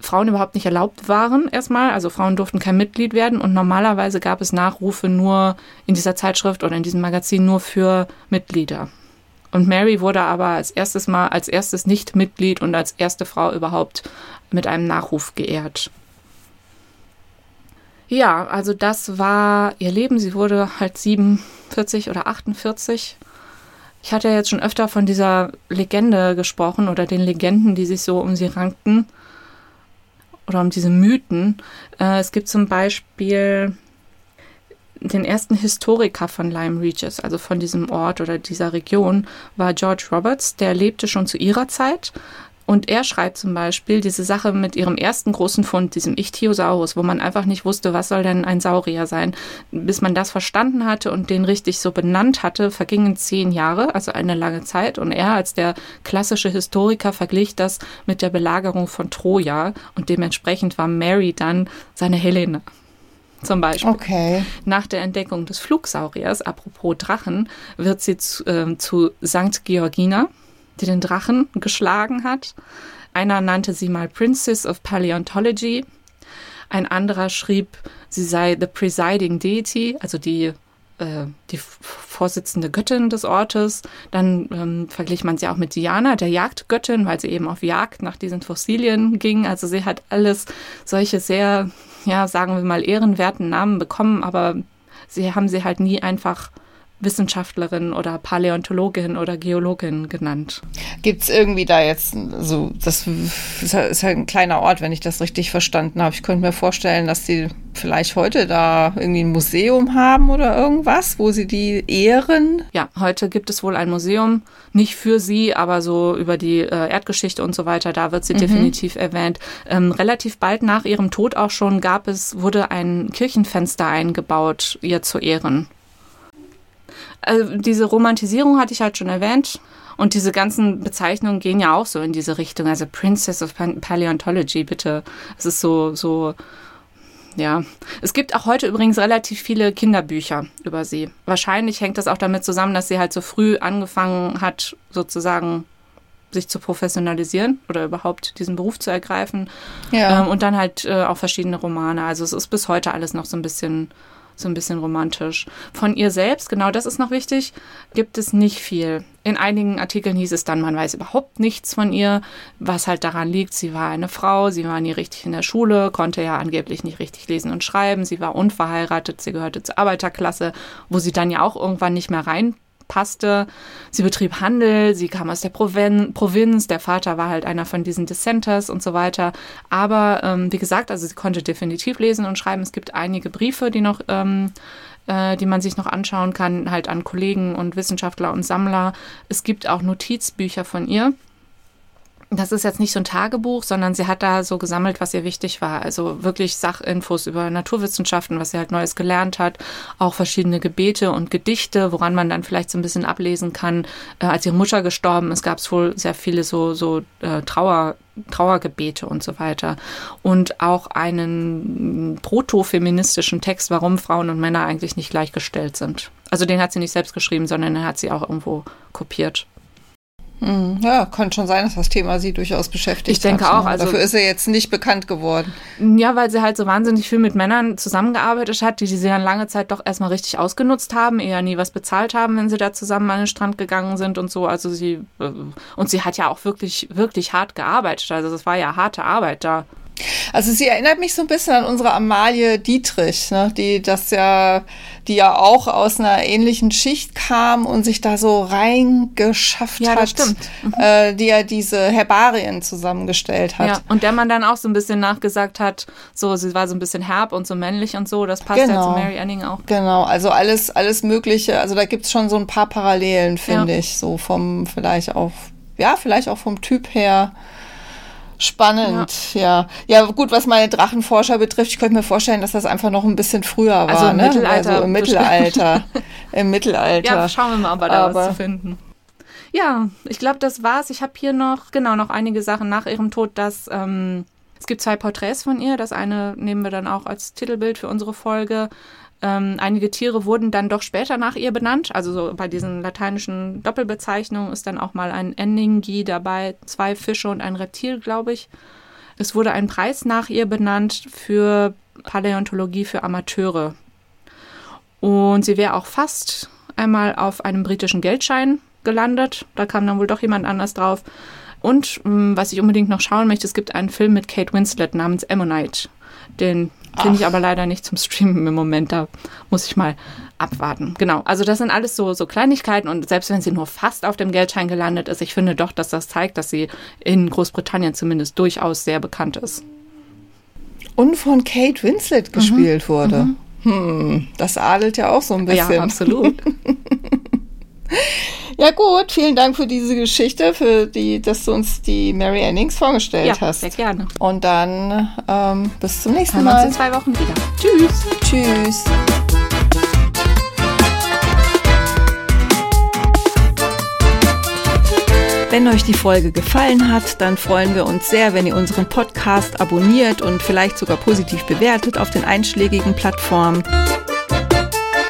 Frauen überhaupt nicht erlaubt waren erstmal. Also Frauen durften kein Mitglied werden und normalerweise gab es Nachrufe nur in dieser Zeitschrift oder in diesem Magazin nur für Mitglieder. Und Mary wurde aber als erstes Mal, als erstes Nicht-Mitglied und als erste Frau überhaupt mit einem Nachruf geehrt. Ja, also das war ihr Leben. Sie wurde halt 47 oder 48. Ich hatte ja jetzt schon öfter von dieser Legende gesprochen oder den Legenden, die sich so um sie rankten oder um diese Mythen. Äh, es gibt zum Beispiel den ersten Historiker von Lyme Regis, also von diesem Ort oder dieser Region, war George Roberts. Der lebte schon zu ihrer Zeit. Und er schreibt zum Beispiel diese Sache mit ihrem ersten großen Fund, diesem Ichthyosaurus, wo man einfach nicht wusste, was soll denn ein Saurier sein. Bis man das verstanden hatte und den richtig so benannt hatte, vergingen zehn Jahre, also eine lange Zeit. Und er als der klassische Historiker verglich das mit der Belagerung von Troja. Und dementsprechend war Mary dann seine Helena. Zum Beispiel. Okay. Nach der Entdeckung des Flugsauriers, apropos Drachen, wird sie zu, äh, zu St. Georgina, die den Drachen geschlagen hat. Einer nannte sie mal Princess of Paleontology. Ein anderer schrieb, sie sei the presiding deity, also die, äh, die vorsitzende Göttin des Ortes. Dann ähm, verglich man sie auch mit Diana, der Jagdgöttin, weil sie eben auf Jagd nach diesen Fossilien ging. Also sie hat alles solche sehr, ja, sagen wir mal, ehrenwerten Namen bekommen, aber sie haben sie halt nie einfach Wissenschaftlerin oder Paläontologin oder Geologin genannt. Gibt es irgendwie da jetzt so, das ist halt ein kleiner Ort, wenn ich das richtig verstanden habe. Ich könnte mir vorstellen, dass die vielleicht heute da irgendwie ein Museum haben oder irgendwas, wo sie die ehren. Ja, heute gibt es wohl ein Museum, nicht für sie, aber so über die äh, Erdgeschichte und so weiter, da wird sie mhm. definitiv erwähnt. Ähm, relativ bald nach ihrem Tod auch schon gab es, wurde ein Kirchenfenster eingebaut, ihr zu Ehren. Also diese Romantisierung hatte ich halt schon erwähnt. Und diese ganzen Bezeichnungen gehen ja auch so in diese Richtung. Also Princess of Paleontology, bitte. Es ist so, so, ja. Es gibt auch heute übrigens relativ viele Kinderbücher über sie. Wahrscheinlich hängt das auch damit zusammen, dass sie halt so früh angefangen hat, sozusagen sich zu professionalisieren oder überhaupt diesen Beruf zu ergreifen. Ja. Ähm, und dann halt äh, auch verschiedene Romane. Also es ist bis heute alles noch so ein bisschen so ein bisschen romantisch. Von ihr selbst, genau das ist noch wichtig, gibt es nicht viel. In einigen Artikeln hieß es dann, man weiß überhaupt nichts von ihr, was halt daran liegt, sie war eine Frau, sie war nie richtig in der Schule, konnte ja angeblich nicht richtig lesen und schreiben, sie war unverheiratet, sie gehörte zur Arbeiterklasse, wo sie dann ja auch irgendwann nicht mehr rein passte. Sie betrieb Handel, sie kam aus der Provin Provinz, der Vater war halt einer von diesen Dissenters und so weiter. Aber ähm, wie gesagt, also sie konnte definitiv lesen und schreiben. Es gibt einige Briefe, die noch ähm, äh, die man sich noch anschauen kann, halt an Kollegen und Wissenschaftler und Sammler. Es gibt auch Notizbücher von ihr das ist jetzt nicht so ein Tagebuch, sondern sie hat da so gesammelt, was ihr wichtig war. Also wirklich Sachinfos über Naturwissenschaften, was sie halt Neues gelernt hat, auch verschiedene Gebete und Gedichte, woran man dann vielleicht so ein bisschen ablesen kann. Äh, als ihre Mutter gestorben ist, gab es wohl sehr viele so, so äh, Trauer, Trauergebete und so weiter. Und auch einen protofeministischen Text, warum Frauen und Männer eigentlich nicht gleichgestellt sind. Also den hat sie nicht selbst geschrieben, sondern den hat sie auch irgendwo kopiert. Hm, ja, kann schon sein, dass das Thema sie durchaus beschäftigt Ich denke hat, auch, ne? also- Dafür ist er jetzt nicht bekannt geworden. Ja, weil sie halt so wahnsinnig viel mit Männern zusammengearbeitet hat, die sie dann lange Zeit doch erstmal richtig ausgenutzt haben, eher nie was bezahlt haben, wenn sie da zusammen an den Strand gegangen sind und so. Also sie, äh, und sie hat ja auch wirklich, wirklich hart gearbeitet. Also es war ja harte Arbeit da. Also sie erinnert mich so ein bisschen an unsere Amalie Dietrich, ne? die das ja, die ja auch aus einer ähnlichen Schicht kam und sich da so reingeschafft Ja, hat, das stimmt. äh, die ja diese Herbarien zusammengestellt hat. Ja, und der man dann auch so ein bisschen nachgesagt hat, so, sie war so ein bisschen herb und so männlich und so. Das passt ja Genau. zu Mary Anning auch. Genau, also alles, alles Mögliche. Also da gibt's schon so ein paar Parallelen, finde Ja. ich. So vom, vielleicht auch, ja, vielleicht auch vom Typ her. Spannend, ja. ja. gut, was meine Drachenforscher betrifft, ich könnte mir vorstellen, dass das einfach noch ein bisschen früher war. Also im ne? Mittelalter Also im. Mittelalter. Im Mittelalter. Ja, schauen wir mal, ob wir da was zu finden. Ja, ich glaube, das war's. Ich habe hier noch, genau, noch einige Sachen nach ihrem Tod, dass ähm, es gibt zwei Porträts von ihr. Das eine nehmen wir dann auch als Titelbild für unsere Folge. Ähm, einige Tiere wurden dann doch später nach ihr benannt. Also so bei diesen lateinischen Doppelbezeichnungen ist dann auch mal ein Enningi dabei, zwei Fische und ein Reptil, glaube ich. Es wurde ein Preis nach ihr benannt für Paläontologie für Amateure. Und sie wäre auch fast einmal auf einem britischen Geldschein gelandet. Da kam dann wohl doch jemand anders drauf. Und ähm, was ich unbedingt noch schauen möchte, es gibt einen Film mit Kate Winslet namens Ammonite. Den finde ich aber leider nicht zum Streamen im Moment. Da muss ich mal abwarten. Genau. Also das sind alles so, so Kleinigkeiten. Und selbst wenn sie nur fast auf dem Geldschein gelandet ist, ich finde doch, dass das zeigt, dass sie in Großbritannien zumindest durchaus sehr bekannt ist. Und von Kate Winslet gespielt wurde. Hm, das adelt ja auch so ein bisschen. Ja, absolut. Ja gut, vielen Dank für diese Geschichte, für die, dass du uns die Mary Annings vorgestellt ja, hast. sehr gerne. Und dann ähm, bis zum nächsten Hören wir uns in Mal. zwei Wochen wieder. Tschüss. Tschüss. Wenn euch die Folge gefallen hat, dann freuen wir uns sehr, wenn ihr unseren Podcast abonniert und vielleicht sogar positiv bewertet auf den einschlägigen Plattformen.